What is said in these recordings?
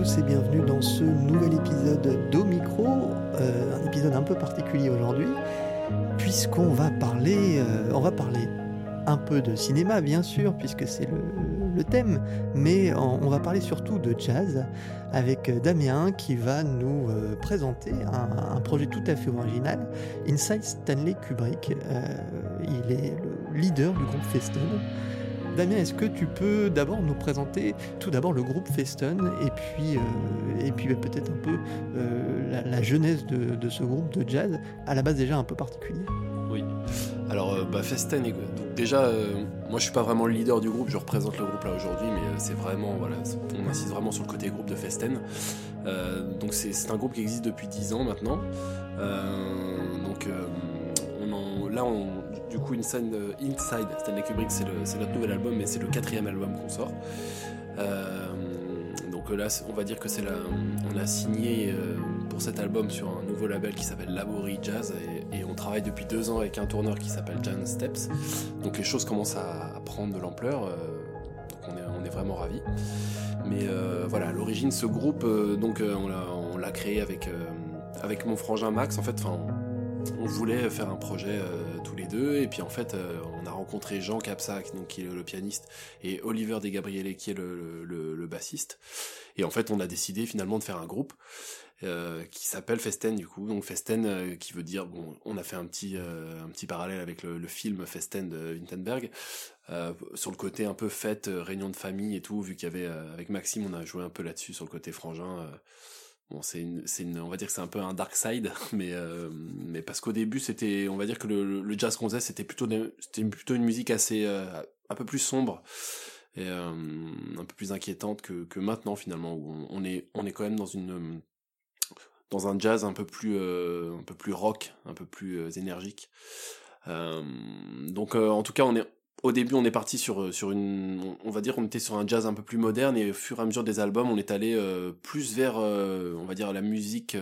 Et bienvenue dans ce nouvel épisode d'Omicro, euh, un épisode un peu particulier aujourd'hui, puisqu'on va parler, euh, on va parler un peu de cinéma bien sûr, puisque c'est le, thème, mais on, va parler surtout de jazz avec Damien qui va nous euh, présenter un, projet tout à fait original, Inside Stanley Kubrick. il est le leader du groupe Feston. Damien, est-ce que tu peux d'abord nous présenter tout d'abord le groupe Feston et puis, euh, puis bah, peut-être un peu euh, la, genèse de, ce groupe de jazz, à la base déjà un peu particulier? Oui. Alors, euh, bah, Festen, déjà, moi je suis pas vraiment le leader du groupe, je représente le groupe là aujourd'hui, mais c'est vraiment, voilà, on insiste vraiment sur le côté groupe de Festen. donc c'est un groupe qui existe depuis 10 ans maintenant. donc là, on, du coup, Inside, Inside Stanley Kubrick, c'est notre nouvel album, mais c'est le quatrième album qu'on sort. Euh, donc là, on va dire que c'est on a signé euh, pour cet album sur un nouveau label qui s'appelle Laborie Jazz et, on travaille depuis deux ans avec un tourneur qui s'appelle Jan Steps. Donc les choses commencent à, prendre de l'ampleur. Euh, on est, on est, vraiment ravis. Mais voilà, à l'origine, ce groupe, donc on l'a créé avec mon frangin Max. En fait, on voulait faire un projet euh, tous les deux et puis en fait euh, on a rencontré Jean Capsac donc qui est le, pianiste et Oliver De Gabriele qui est le, bassiste. Et en fait on a décidé finalement de faire un groupe euh, qui s'appelle Festen du coup. Donc Festen qui veut dire bon on a fait un petit un petit parallèle avec le, film Festen de Wittenberg sur le côté un peu fête réunion de famille et tout vu qu'il y avait avec Maxime on a joué un peu là-dessus sur le côté frangin On va dire que c'est un peu un dark side, mais, euh, mais parce qu'au début, c'était, on va dire que le, jazz qu'on faisait, c'était plutôt, une musique assez, euh, un peu plus sombre et euh, un peu plus inquiétante que, maintenant finalement, où on, est, on est quand même dans une, un jazz un peu plus, un peu plus rock, un peu plus énergique. donc, en tout cas, on est, au début, on est parti sur, euh, une, on va dire, on était sur un jazz un peu plus moderne et au fur et à mesure des albums, on est allé euh, plus vers, euh, on va dire, la musique,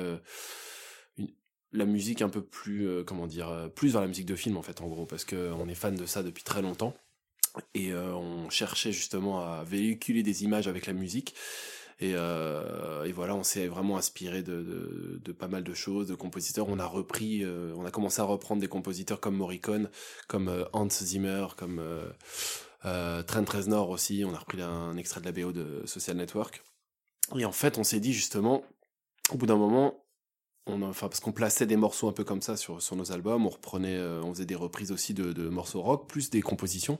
la musique un peu plus, comment dire, plus vers la musique de film en fait, en gros, parce que on est fan de ça depuis très longtemps et on cherchait justement à véhiculer des images avec la musique. Et, euh, et, voilà, on s'est vraiment inspiré de, de, de, pas mal de choses, de compositeurs. On a repris, euh, on a commencé à reprendre des compositeurs comme Morricone, comme euh, Hans Zimmer, comme euh, euh, Trent Reznor aussi. On a repris un, extrait de la BO de Social Network. Et en fait, on s'est dit justement, au bout d'un moment, enfin parce qu'on plaçait des morceaux un peu comme ça sur, nos albums, on reprenait, on faisait des reprises aussi de, morceaux rock, plus des compositions.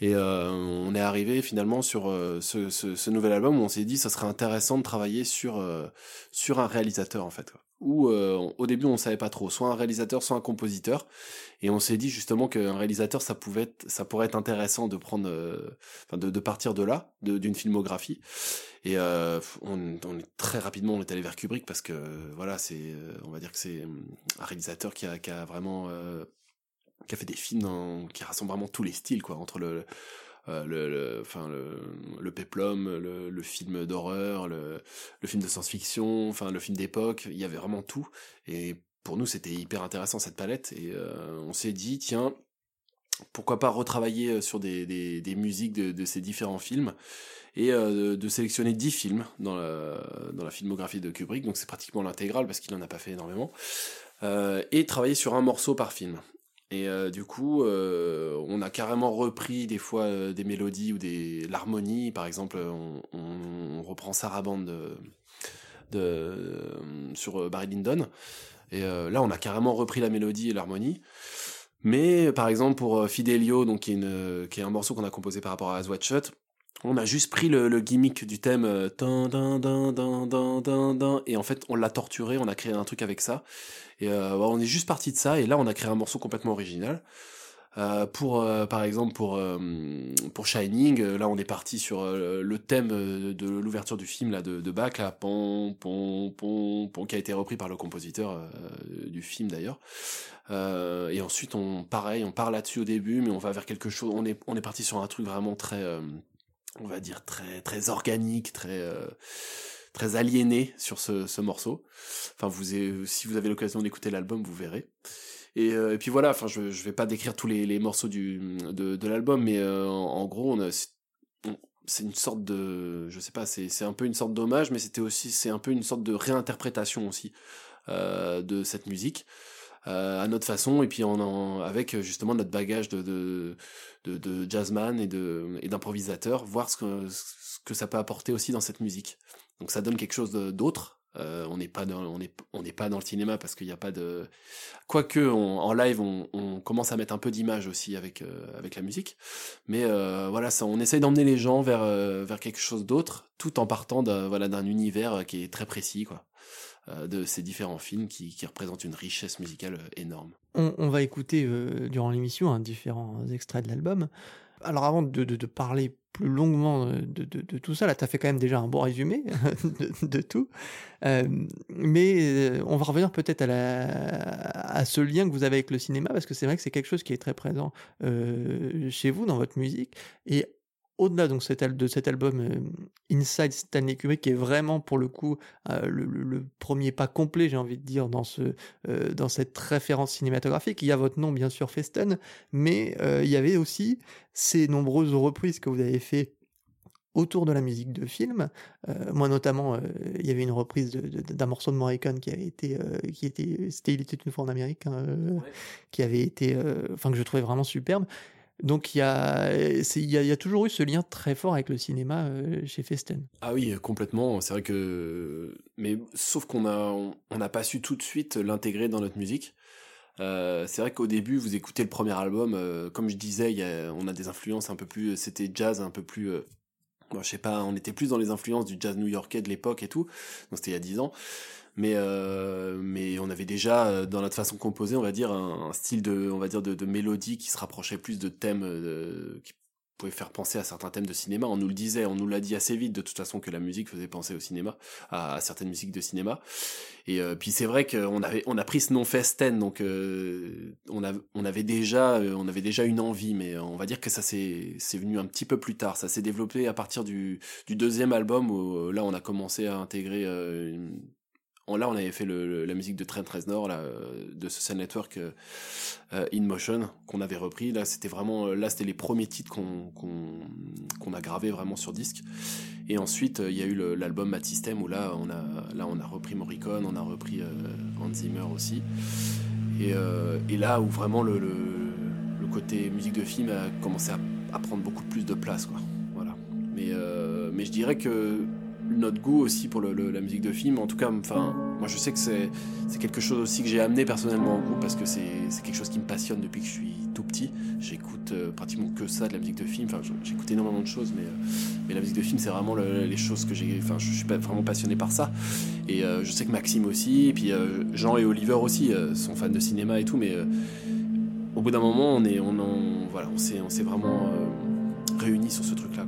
Et euh, on est arrivé finalement sur euh, ce, nouvel album où on s'est dit ça serait intéressant de travailler sur euh, sur un réalisateur en fait. Où au début on savait pas trop, soit un réalisateur, soit un compositeur, et on s'est dit justement qu'un réalisateur ça pouvait être, ça pourrait être intéressant de prendre, enfin de, partir de là, d'une filmographie. Et on, on, est très rapidement on est allé vers Kubrick parce que voilà c'est, on va dire que c'est un réalisateur qui a, vraiment qui a fait des films qui rassemblent vraiment tous les styles, quoi, entre le, euh, le, enfin le, peplum, le, film d'horreur, le, film de science-fiction, enfin le film d'époque, il y avait vraiment tout. Et pour nous, c'était hyper intéressant cette palette. Et euh, on s'est dit, tiens, pourquoi pas retravailler euh, sur des, des, musiques de, ces différents films et de, sélectionner 10 films dans la, dans la filmographie de Kubrick, donc c'est pratiquement l'intégrale parce qu'il en a pas fait énormément, et travailler sur un morceau par film. Et euh, du coup, euh, on a carrément repris des fois euh, des mélodies ou des l'harmonie. Par exemple, on, reprend Sarabande de, sur Barry Lyndon. Et là, on a carrément repris la mélodie et l'harmonie. Mais par exemple, pour Fidelio, donc qui est, un morceau qu'on a composé par rapport à As Watch Shut, on a juste pris le, gimmick du thème euh, et en fait on l'a torturé, on a créé un truc avec ça. Et euh, on est juste parti de ça et là on a créé un morceau complètement original. Euh, pour par exemple pour pour Shining, là on est parti sur le thème de l'ouverture du film là de, de Bach là, pom, pom, pom, pom, qui a été repris par le compositeur du film d'ailleurs. et ensuite on pareil, on part là-dessus au début, mais on va vers quelque chose. On est on est parti sur un truc vraiment très on va dire très très organique, très euh, très aliéné sur ce, ce morceau. Enfin, si vous avez l'occasion d'écouter l'album, vous verrez. Et, euh, et, puis voilà. Enfin, je je vais pas décrire tous les, morceaux du de, l'album, mais euh, en, gros, c'est une sorte de, je sais pas, c'est un peu une sorte d'hommage, mais c'était aussi, c'est un peu une sorte de réinterprétation aussi de cette musique. À notre façon et puis en, avec justement notre bagage de, de, de, de jazzman et de et d'improvisateur voir ce que, ce que ça peut apporter aussi dans cette musique. Donc ça donne quelque chose d'autre. Euh, on n'est pas dans on est on n'est pas dans le cinéma parce qu'il n'y a pas de quoique en live on, commence à mettre un peu d'image aussi avec euh, avec la musique. Mais euh, voilà ça on essaye d'emmener les gens vers vers quelque chose d'autre tout en partant d'un voilà d'un univers qui est très précis quoi de ces différents films qui, qui représentent une richesse musicale énorme. On, va écouter durant l'émission hein, différents extraits de l'album. Alors avant de, parler plus longuement de, de, tout ça, là tu as fait quand même déjà un bon résumé de, tout, euh, mais euh, on va revenir peut-être à, à ce lien que vous avez avec le cinéma, parce que c'est vrai que c'est quelque chose qui est très présent euh, chez vous dans votre musique, et au-delà donc de cet album euh, Inside Stanley Kubrick, qui est vraiment pour le coup euh, le, premier pas complet, j'ai envie de dire, dans, ce, euh, dans cette référence cinématographique, il y a votre nom bien sûr Festen, mais il y avait aussi ces nombreuses reprises que vous avez fait autour de la musique de film. moi notamment, il y avait une reprise d'un morceau de Morricone qui avait été, qui était, c'était Il était une fois en Amérique, hein, qui avait été, enfin que je trouvais vraiment superbe. Donc il y a, il y, a, toujours eu ce lien très fort avec le cinéma euh, chez Festen. Ah oui, complètement. C'est vrai que, mais sauf qu'on a, on n'a pas su tout de suite l'intégrer dans notre musique. Euh, c'est vrai qu'au début, vous écoutez le premier album, euh, comme je disais, y a, on a des influences un peu plus, c'était jazz un peu plus, je sais pas, on était plus dans les influences du jazz new-yorkais de l'époque et tout. Donc c'était il y a dix ans mais euh, mais on avait déjà euh, dans notre façon de composer on va dire un, style de on va dire de, de, mélodie qui se rapprochait plus de thèmes euh, qui pouvaient faire penser à certains thèmes de cinéma. On nous le disait on nous l'a dit assez vite de toute façon que la musique faisait penser au cinéma à, certaines musiques de cinéma. Et puis c'est vrai qu'on avait on a pris ce nom Festen donc on a on avait déjà on avait déjà une envie mais on va dire que ça c'est c'est venu un petit peu plus tard. Ça s'est développé à partir du du deuxième album où là on a commencé à intégrer une, là, on avait fait la musique de Trent Reznor, là, de Social Network euh, euh, In Motion, qu'on avait repris. Là, c'était vraiment, là, c'était les premiers titres qu'on qu'on a gravé vraiment sur disque. Et ensuite, il y a eu l'album Mad System où là, on a, là, on a repris Morricone, on a repris euh, Hans Zimmer aussi. Et, et, là où vraiment le, le, côté musique de film a commencé à, à prendre beaucoup plus de place, quoi. Voilà. Mais, mais je dirais que notre goût aussi pour la musique de film. En tout cas, enfin, moi je sais que c'est quelque chose aussi que j'ai amené personnellement au groupe parce que c'est quelque chose qui me passionne depuis que je suis tout petit. J'écoute euh, pratiquement que ça de la musique de film. Enfin, j'écoute énormément de choses, mais, euh, mais la musique de film, c'est vraiment les choses que j'ai. Enfin, je suis vraiment passionné par ça. Et euh, je sais que Maxime aussi, et puis Jean et Oliver aussi sont fans de cinéma et tout, mais au bout d'un moment, on est, on, voilà, on s'est vraiment réunis sur ce truc-là.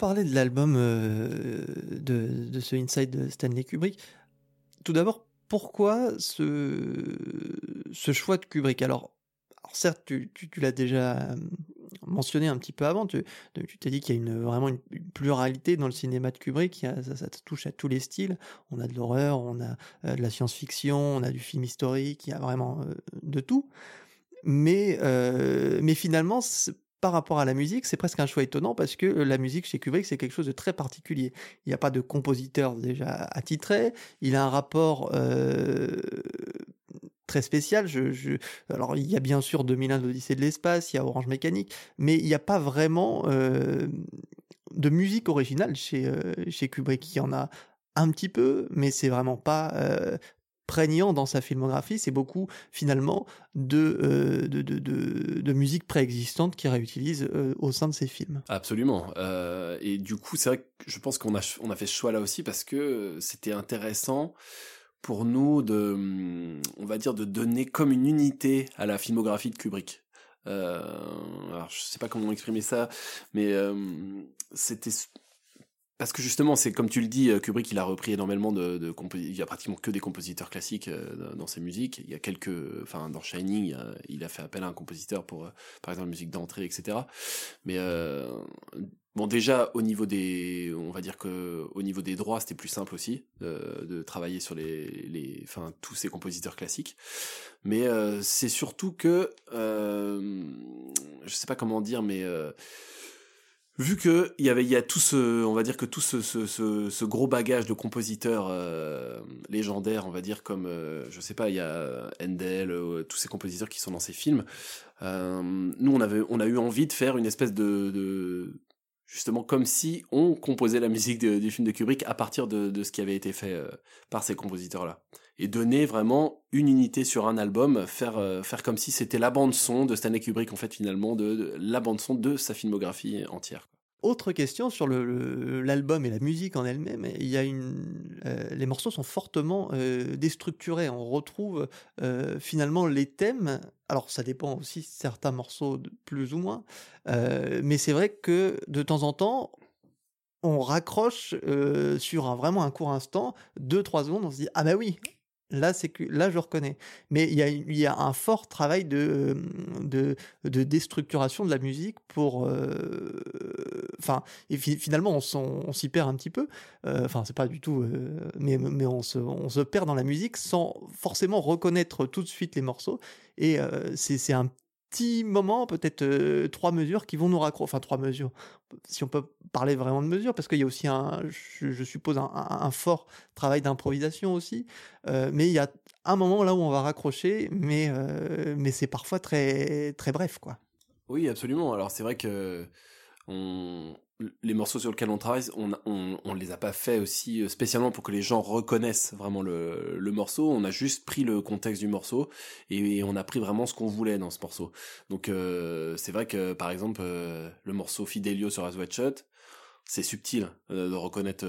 Pour parler de l'album de, de, ce Inside de Stanley Kubrick, tout d'abord, pourquoi ce, ce choix de Kubrick? Alors, certes, tu, tu, l'as déjà mentionné un petit peu avant, tu t'es dit qu'il y a une, vraiment une, pluralité dans le cinéma de Kubrick, ça, ça, touche à tous les styles, on a de l'horreur, on a de la science-fiction, on a du film historique, il y a vraiment de tout. Mais, mais finalement, par rapport à la musique, c'est presque un choix étonnant parce que la musique chez Kubrick, c'est quelque chose de très particulier. Il n'y a pas de compositeur déjà attitré, il a un rapport très spécial. Alors, il y a bien sûr 2001, l'Odyssée de l'espace, il y a Orange Mécanique, mais il n'y a pas vraiment de musique originale chez, chez Kubrick. Il y en a un petit peu, mais c'est vraiment pas prégnant dans sa filmographie, c'est beaucoup finalement de, euh, de, de, musique préexistante qu'il réutilise euh, au sein de ses films. Absolument. Euh, et du coup, c'est vrai que je pense qu'on a, on a fait ce choix là aussi parce que c'était intéressant pour nous de, on va dire, de donner comme une unité à la filmographie de Kubrick. alors, je sais pas comment exprimer ça, mais c'était parce que justement, c'est comme tu le dis, euh, Kubrick, il a repris énormément de, de il y a pratiquement que des compositeurs classiques euh, dans ses musiques. Il y a quelques, enfin, dans Shining, il a, fait appel à un compositeur pour, euh, par exemple, musique d'entrée, etc. Mais bon, déjà au niveau des, on va dire que au niveau des droits, c'était plus simple aussi de travailler sur les, les, enfin, tous ces compositeurs classiques. Mais c'est surtout que, je sais pas comment dire, mais vu que il y avait il y a tout ce on va dire que tout ce, ce, ce, gros bagage de compositeurs euh, légendaires on va dire comme euh, je sais pas il y a Handel euh, tous ces compositeurs qui sont dans ces films nous on avait on a eu envie de faire une espèce de justement comme si on composait la musique du film de Kubrick à partir de, ce qui avait été fait par ces compositeurs là et donner vraiment une unité sur un album, faire faire comme si c'était la bande son de Stanley Kubrick en fait finalement de la bande son de sa filmographie entière. Autre question sur l'album et la musique en elle-même. Il y a une, euh, les morceaux sont fortement euh, déstructurés. On retrouve euh, finalement les thèmes. Alors ça dépend aussi certains morceaux plus ou moins, mais c'est vrai que de temps en temps, on raccroche sur un, vraiment un court instant, deux trois secondes, on se dit ah bah oui, Là, c'est que là, je reconnais. Mais il y a, un fort travail de, de, de déstructuration de la musique pour. Et finalement, on, s'y perd un petit peu. Euh, c'est pas du tout. Mais mais on, se, on se perd dans la musique sans forcément reconnaître tout de suite les morceaux. Et c'est un petit moment, peut-être trois mesures qui vont nous raccrocher. Enfin, trois mesures, si on peut parler vraiment de mesures, parce qu'il y a aussi un, je, suppose, un, fort travail d'improvisation aussi. mais il y a un moment là où on va raccrocher, mais, mais c'est parfois très, très bref, quoi. Oui, absolument. Alors, c'est vrai que les morceaux sur lesquels on travaille, on, on, les a pas fait aussi euh, spécialement pour que les gens reconnaissent vraiment le, morceau. On a juste pris le contexte du morceau et, on a pris vraiment ce qu'on voulait dans ce morceau. Donc euh, c'est vrai que par exemple euh, le morceau Fidelio sur As Shut, c'est subtil de reconnaître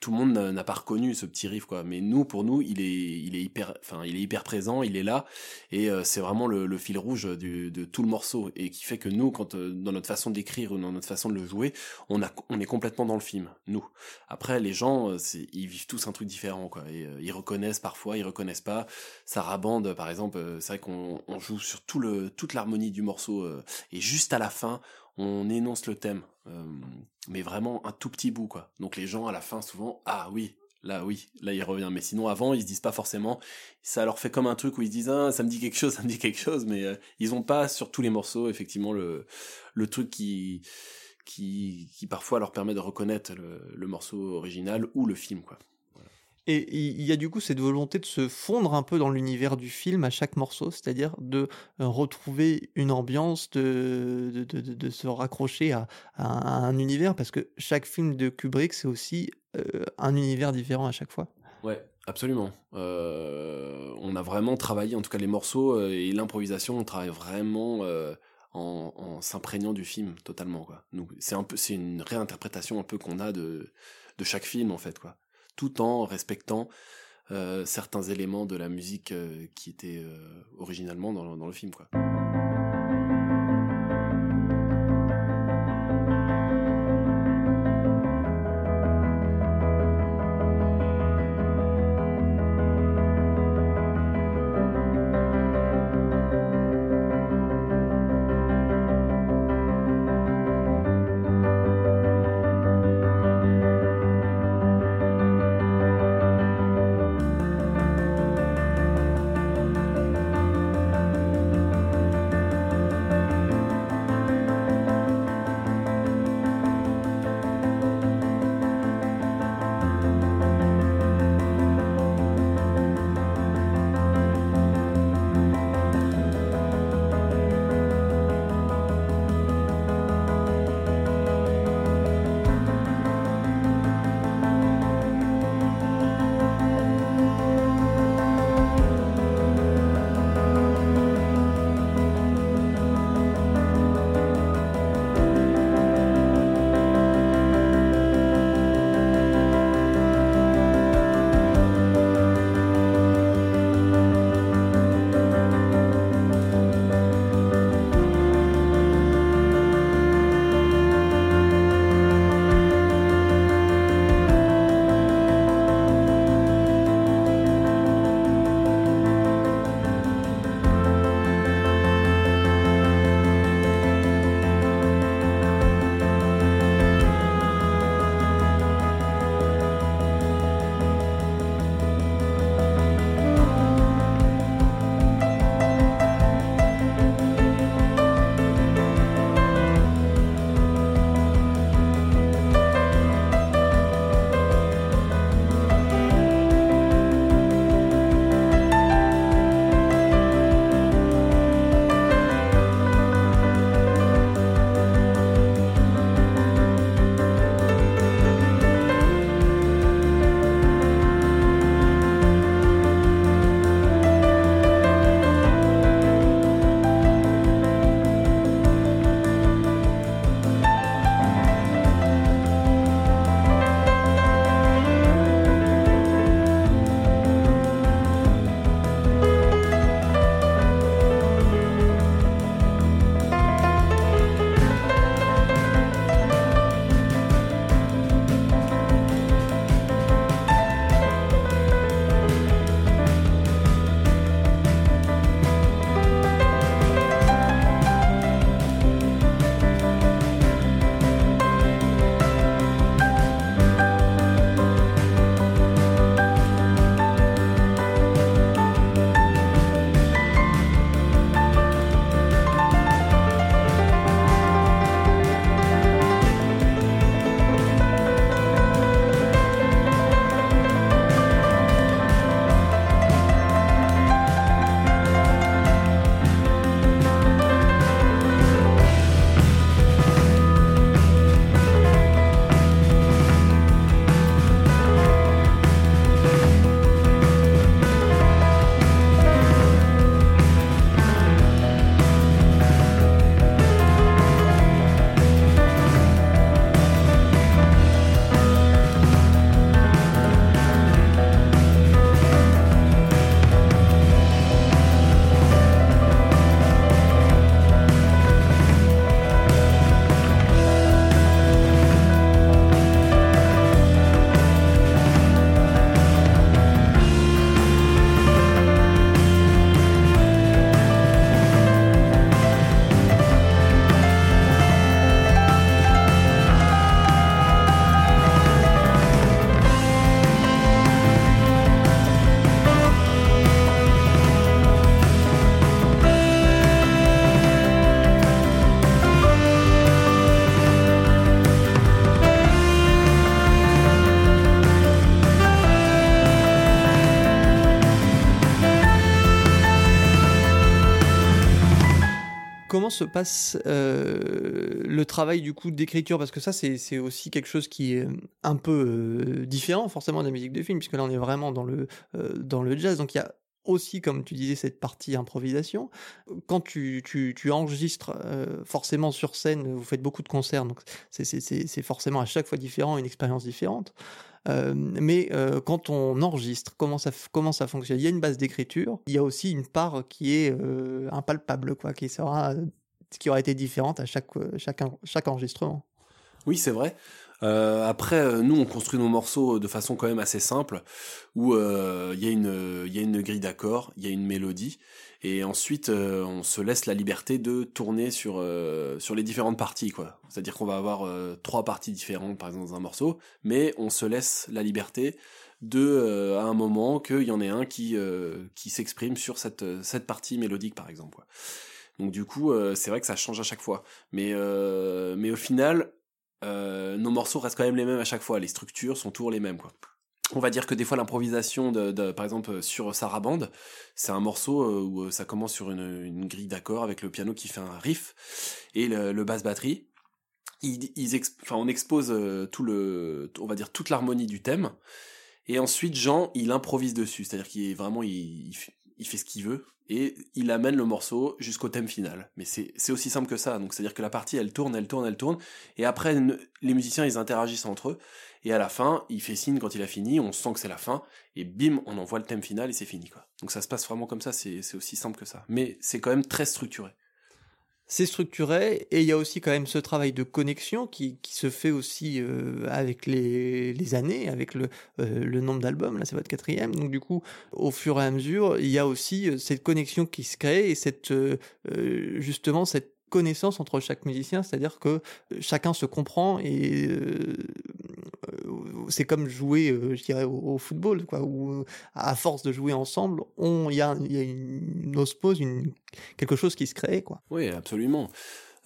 tout le monde n'a pas reconnu ce petit riff quoi. Mais nous pour nous il est il est hyper enfin il est hyper présent il est là. Et euh, c'est vraiment le, fil rouge de tout le morceau. Et qui fait que nous quand euh, dans notre façon d'écrire ou dans notre façon de le jouer on a on est complètement dans le film nous. Après les gens euh, ils vivent tous un truc différent quoi. Et ils reconnaissent parfois ils reconnaissent pas. Sarah Band par exemple c'est vrai qu'on joue sur tout le toute l'harmonie du morceau et juste à la fin on énonce le thème, euh, mais vraiment un tout petit bout, quoi. Donc les gens, à la fin, souvent, ah oui, là oui, là il revient. Mais sinon, avant, ils se disent pas forcément. Ça leur fait comme un truc où ils se disent, ah, ça me dit quelque chose, ça me dit quelque chose, mais euh, ils ont pas sur tous les morceaux, effectivement, le, le truc qui, qui, qui parfois leur permet de reconnaître le, le morceau original ou le film, quoi. Et il y a du coup cette volonté de se fondre un peu dans l'univers du film à chaque morceau, c'est-à-dire de euh, retrouver une ambiance, de, se raccrocher à, un univers, parce que chaque film de Kubrick, c'est aussi euh, un univers différent à chaque fois. Ouais, absolument. Euh, on a vraiment travaillé, en tout cas les morceaux et l'improvisation, on travaille vraiment en, s'imprégnant du film totalement. Quoi. c'est une réinterprétation un peu qu'on a de, de chaque film en fait, quoi tout en respectant euh, certains éléments de la musique euh, qui étaient euh, originalement dans, le film quoi. « se passe euh, le travail du coup d'écriture? Parce que ça, c'est aussi quelque chose qui est un peu différent forcément de la musique de film, puisque là, on est vraiment dans le, dans le jazz. Donc, il y a aussi, comme tu disais, cette partie improvisation. Quand tu, tu, tu enregistres forcément sur scène, vous faites beaucoup de concerts, donc c'est forcément à chaque fois différent, une expérience différente. Euh, mais euh, quand on enregistre, comment ça, comment ça fonctionne? Il y a une base d'écriture, il y a aussi une part qui est euh, impalpable, quoi, qui sera, qui aura été différente à chaque, chaque, chaque enregistrement. Oui, c'est vrai. après, nous, on construit nos morceaux de façon quand même assez simple, où il y, y, a une grille d'accords, il y a une mélodie, et ensuite euh, on se laisse la liberté de tourner sur euh, sur les différentes parties quoi c'est à dire qu'on va avoir euh, trois parties différentes par exemple dans un morceau mais on se laisse la liberté de à un moment qu'il y en ait un qui qui s'exprime sur cette cette partie mélodique par exemple. Donc du coup c'est vrai que ça change à chaque fois. Mais mais au final nos morceaux restent quand même les mêmes à chaque fois. Les structures sont toujours les mêmes on va dire que des fois l'improvisation par exemple sur Sarabande, c'est un morceau euh, où euh, ça commence sur une, grille d'accords avec le piano qui fait un riff et le, basse batterie. Ils, on expose euh, tout le, on va dire toute l'harmonie du thème. Et ensuite Jean il improvise dessus, c'est-à-dire qu'il est vraiment fait ce qu'il veut et il amène le morceau jusqu'au thème final. Mais c'est aussi simple que ça. Donc c'est-à-dire que la partie elle tourne, elle tourne, elle tourne et après les musiciens ils interagissent entre eux et à la fin, il fait signe quand il a fini, on sent que c'est la fin, et bim, on envoie le thème final et c'est fini, quoi. Donc ça se passe vraiment comme ça, c'est aussi simple que ça. Mais c'est quand même très structuré. C'est structuré, et il y a aussi quand même ce travail de connexion qui, se fait aussi euh, avec les, années, avec le, euh, le nombre d'albums, là c'est votre quatrième, donc du coup, au fur et à mesure, il y a aussi euh, cette connexion qui se crée, et cette, justement, cette connaissance entre chaque musicien, c'est-à-dire que chacun se comprend et c'est comme jouer, euh, je dirais, au, football, quoi, où à force de jouer ensemble, il y a, y a une, ospose, une, quelque chose qui se crée, quoi. Oui, absolument.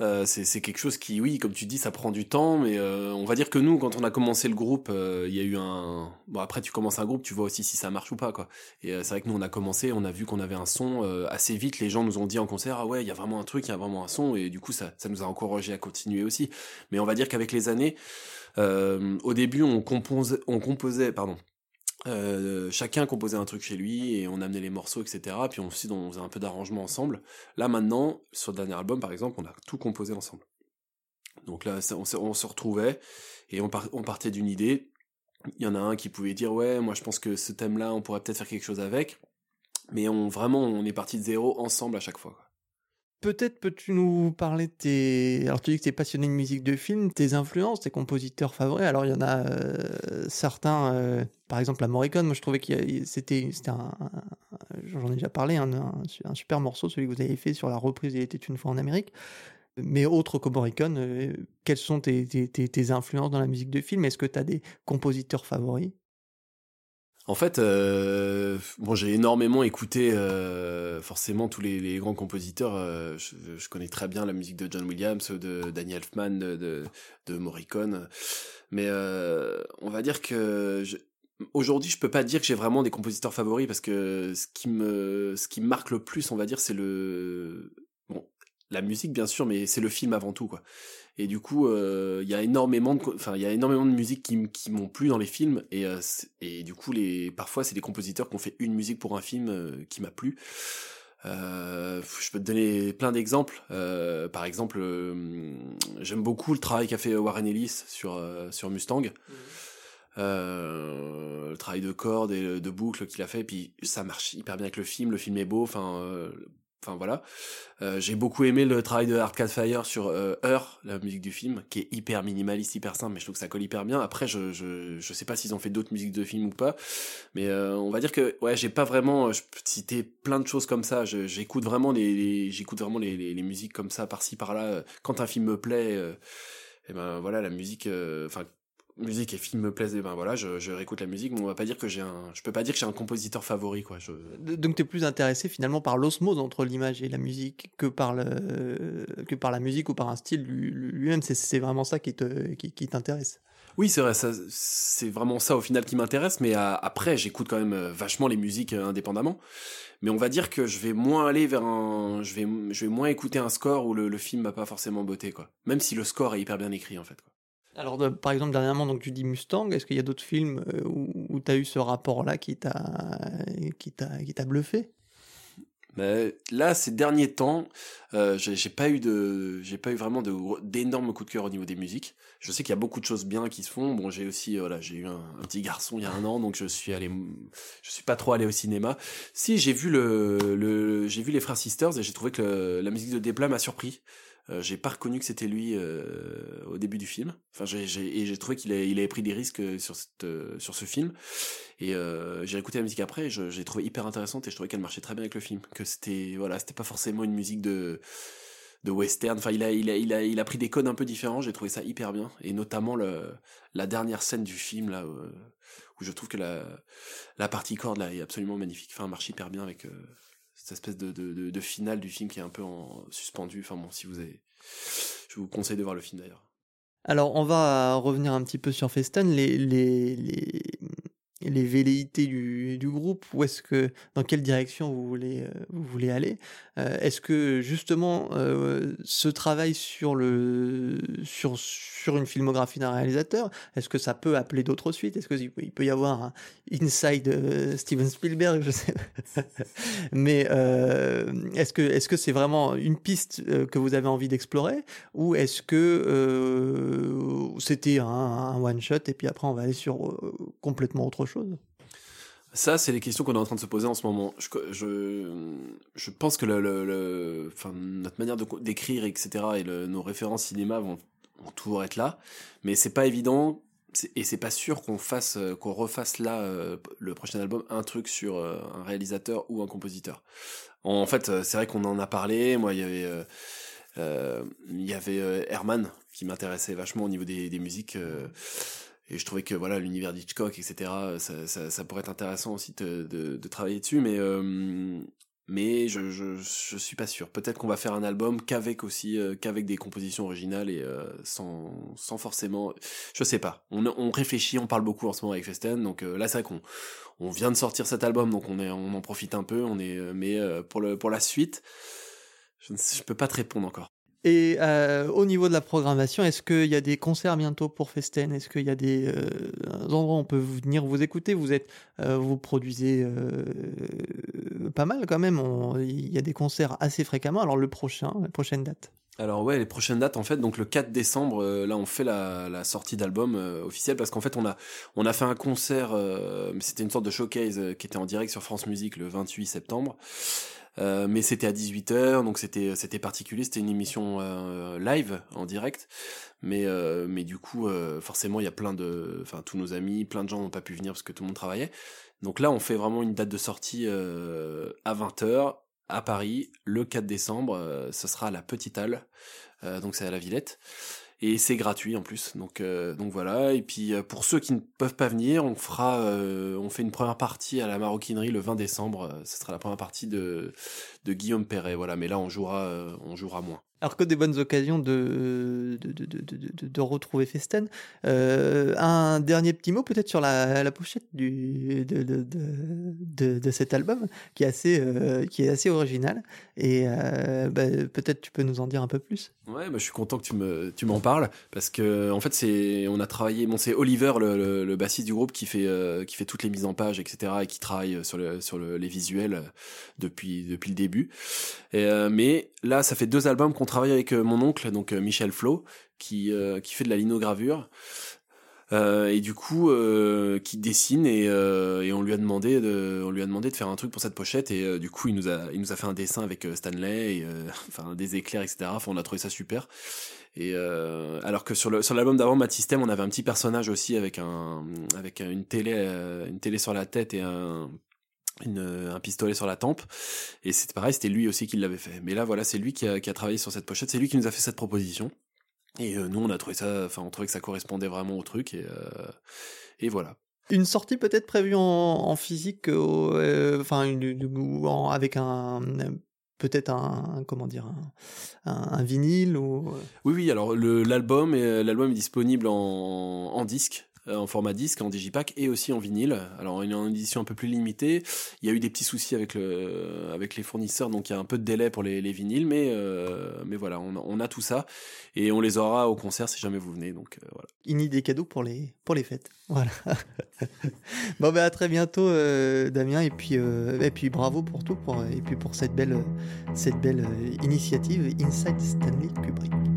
Euh, c'est quelque chose qui, oui, comme tu dis, ça prend du temps, mais euh, on va dire que nous, quand on a commencé le groupe, il y a eu un. Bon, après, tu commences un groupe, tu vois aussi si ça marche ou pas, quoi. Et c'est vrai que nous, on a commencé, on a vu qu'on avait un son assez vite. Les gens nous ont dit en concert, ah ouais, il y a vraiment un truc, il y a vraiment un son, et du coup, ça, ça nous a encouragé à continuer aussi. Mais on va dire qu'avec les années, euh, au début, on, composait, on composait, pardon, euh, chacun composait un truc chez lui et on amenait les morceaux, etc. Puis on, faisait un peu d'arrangement ensemble. Là maintenant, sur le dernier album par exemple, on a tout composé ensemble. Donc là, on, se retrouvait et on, partait d'une idée. Il y en a un qui pouvait dire ouais, moi je pense que ce thème-là, on pourrait peut-être faire quelque chose avec. Mais vraiment, on est parti de zéro ensemble à chaque fois. Peut-être peux-tu nous parler de tes... Alors tu dis que tu es passionné de musique de film, tes influences, tes compositeurs favoris. Alors il y en a euh, certains, euh, par exemple la Morricone, moi je trouvais que c'était un... J'en ai déjà parlé, un, super morceau, celui que vous avez fait sur la reprise Il était une fois en Amérique. Mais autre que Morricone, euh, quelles sont tes, influences dans la musique de film? Est-ce que tu as des compositeurs favoris? En fait, euh, bon, j'ai énormément écouté euh, forcément tous les, grands compositeurs. Euh, je, connais très bien la musique de John Williams, de Danny Elfman, de, de, Morricone. Mais on va dire que aujourd'hui, je peux pas dire que j'ai vraiment des compositeurs favoris parce que ce qui me, ce qui me marque le plus, on va dire, c'est le, la musique bien sûr, mais c'est le film avant tout, quoi et du coup euh, il y a énormément de enfin il y a énormément de musique qui, qui m'ont plu dans les films et euh, et du coup les parfois c'est des compositeurs qui ont fait une musique pour un film euh, qui m'a plu je peux te donner plein d'exemples. par exemple, j'aime beaucoup le travail qu'a fait Warren Ellis sur sur Mustang. Mmh. le travail de cordes et de boucles qu'il a fait, puis ça marche hyper bien avec le film. Le film est beau. Enfin, Enfin voilà. Euh, j'ai beaucoup aimé le travail de Hard Fire sur euh, Heure, la musique du film, qui est hyper minimaliste, hyper simple, mais je trouve que ça colle hyper bien. Après, je je, je sais pas s'ils ont fait d'autres musiques de film ou pas, mais euh, on va dire que ouais, j'ai pas vraiment. Je peux citer plein de choses comme ça. J'écoute vraiment les, j'écoute vraiment les, les, musiques comme ça par-ci par-là. Quand un film me plaît, et eh ben voilà, la musique. Enfin musique et film me plaisent, ben voilà, je, je, réécoute la musique, mais on va pas dire que j'ai un, je peux pas dire que j'ai un compositeur favori, quoi. Je... Donc es plus intéressé finalement par l'osmose entre l'image et la musique que par le, que par la musique ou par un style lui-même. C'est vraiment ça qui te, qui, qui t'intéresse. Oui, c'est vrai, c'est vraiment ça au final qui m'intéresse, mais après, j'écoute quand même vachement les musiques indépendamment. Mais on va dire que je vais moins aller vers un, je vais, je vais moins écouter un score où le, le film m'a pas forcément botté, quoi. Même si le score est hyper bien écrit, en fait. Quoi. Alors, par exemple, dernièrement, donc, tu dis Mustang. Est-ce qu'il y a d'autres films euh, où, tu as eu ce rapport-là qui t'a bluffé? Mais là, ces derniers temps, euh, j'ai pas eu de, j'ai pas eu vraiment d'énormes coups de cœur au niveau des musiques. Je sais qu'il y a beaucoup de choses bien qui se font. Bon, j'ai aussi, voilà, j'ai eu un, petit garçon il y a un an, donc je suis allé, je suis pas trop allé au cinéma. Si j'ai vu le, le j'ai vu les frères Sisters et j'ai trouvé que la musique de Desplat m'a surpris. Euh, j'ai pas reconnu que c'était lui euh, au début du film. Enfin, j'ai, et j'ai trouvé qu'il avait, il avait pris des risques euh, sur, cette, sur ce film. Et j'ai écouté la musique après, et j'ai trouvé hyper intéressante et je trouvais qu'elle marchait très bien avec le film. Que c'était, voilà, c'était pas forcément une musique de de western. Enfin, il a, il a, il a, il a pris des codes un peu différents. J'ai trouvé ça hyper bien, et notamment le, la dernière scène du film là, où, je trouve que la, la partie corde là est absolument magnifique. Enfin, marche hyper bien avec cette espèce de, de, de, finale du film qui est un peu en suspendu. Enfin bon, si vous avez, je vous conseille de voir le film d'ailleurs. Alors, on va revenir un petit peu sur Festen. Les, les, les, les velléités du, groupe Où est-ce que dans quelle direction vous voulez euh, vous voulez aller euh, Est-ce que justement euh, ce travail sur le sur sur une filmographie d'un réalisateur, est-ce que ça peut appeler d'autres suites? Est-ce qu'il il peut y avoir un Inside Steven Spielberg? Mais est-ce que est-ce que c'est vraiment une piste que vous avez envie d'explorer? Ou est-ce que c'était un, un one shot et puis après on va aller sur complètement autre chose ça, c'est les questions qu'on est en train de se poser en ce moment. Je, pense que notre manière d'écrire, etc., et nos références cinéma vont, toujours être là, mais c'est pas évident et c'est pas sûr qu'on fasse, qu'on refasse là euh, le prochain album un truc sur euh, un réalisateur ou un compositeur. En fait, euh, c'est vrai qu'on en a parlé. Moi, il y avait, avait Herman qui m'intéressait vachement au niveau des musiques et je trouvais que voilà l'univers d'Hitchcock etc ça, ça, ça, pourrait être intéressant aussi de, travailler dessus mais euh, mais je, je, suis pas sûr. Peut-être qu'on va faire un album qu'avec aussi euh, qu'avec des compositions originales et euh, sans sans forcément je sais pas. On, on réfléchit on parle beaucoup en ce moment avec Festen donc là vrai qu'on on vient de sortir cet album donc on est on en profite un peu on est mais pour le pour la suite je ne peux pas te répondre encore et euh, au niveau de la programmation, est-ce qu'il y a des concerts bientôt pour Festen? Est-ce qu'il y a des euh, endroits où on peut venir vous écouter? Vous êtes, euh, vous produisez pas mal quand même. Il y a des concerts assez fréquemment. Alors le prochain, la prochaine date? Alors ouais, les prochaines dates en fait, donc le 4 décembre, là on fait la, sortie d'album officiel parce qu'en fait on a on a fait un concert, mais c'était une sorte de showcase qui était en direct sur France Musique le 28 septembre. Euh, mais c'était à 18h, donc c'était c'était particulier, c'était une émission euh, live en direct. Mais euh, mais du coup, forcément, il y a plein de, enfin tous nos amis, plein de gens n'ont pas pu venir parce que tout le monde travaillait. Donc là, on fait vraiment une date de sortie à 20h à Paris le 4 décembre. ce sera à la Petite Halle, donc c'est à la Villette et c'est gratuit en plus. Donc euh, donc voilà. Et puis euh, pour ceux qui ne peuvent pas venir, on fera, euh, on fait une première partie à la maroquinerie le 20 décembre. Ce sera la première partie de de Guillaume Perret. Voilà. Mais là on jouera, on jouera moins alors que des bonnes occasions de, de, de, de, de retrouver Festen. Euh, un dernier petit mot peut-être sur la, la pochette du, de, de, cet album, qui est assez, euh, qui est assez original. Et euh, bah, peut-être tu peux nous en dire un peu plus. Ouais, bah, je suis content que tu me tu m'en parles parce que en fait c'est on a travaillé. Bon, c'est Oliver le, le, bassiste du groupe qui fait qui fait toutes les mises en page, etc. et qui travaille sur le sur le, les visuels depuis depuis le début. Mais là, ça fait deux albums qu'on travaille avec euh, mon oncle, donc euh, Michel Flo, qui, euh, qui fait de la linogravure. et du coup qui dessine et, et, on lui a demandé de on lui a demandé de faire un truc pour cette pochette et du coup il nous a il nous a fait un dessin avec Stanley et enfin des éclairs etc enfin on a trouvé ça super et alors que sur le sur l'album d'avant Matistem on avait un petit personnage aussi avec un avec une télé une télé sur la tête et un un pistolet sur la tempe. Et c'est pareil c'était lui aussi qui l'avait fait. Mais là voilà c'est lui qui a, qui a, travaillé sur cette pochette. C'est lui qui nous a fait cette proposition. Et euh, nous on a trouvé ça enfin on trouvait que ça correspondait vraiment au truc. Et euh, et voilà. Une sortie peut-être prévue en, en physique euh, enfin avec un peut-être un, comment dire un, vinyle ou oui oui alors l'album l'album est disponible en, en disque. euh, en format disque, en digipack et aussi en vinyle. Alors est en édition un peu plus limitée. Il y a eu des petits soucis avec le avec les fournisseurs, donc il y a un peu de délai pour les, les vinyles, mais euh, voilà, on, a tout ça et on les aura au concert si jamais vous venez. Donc euh, voilà. Une idée cadeau pour les fêtes. Voilà. bon ben à très bientôt Damien et puis bravo pour tout et puis pour cette belle cette belle initiative Inside Stanley Kubrick.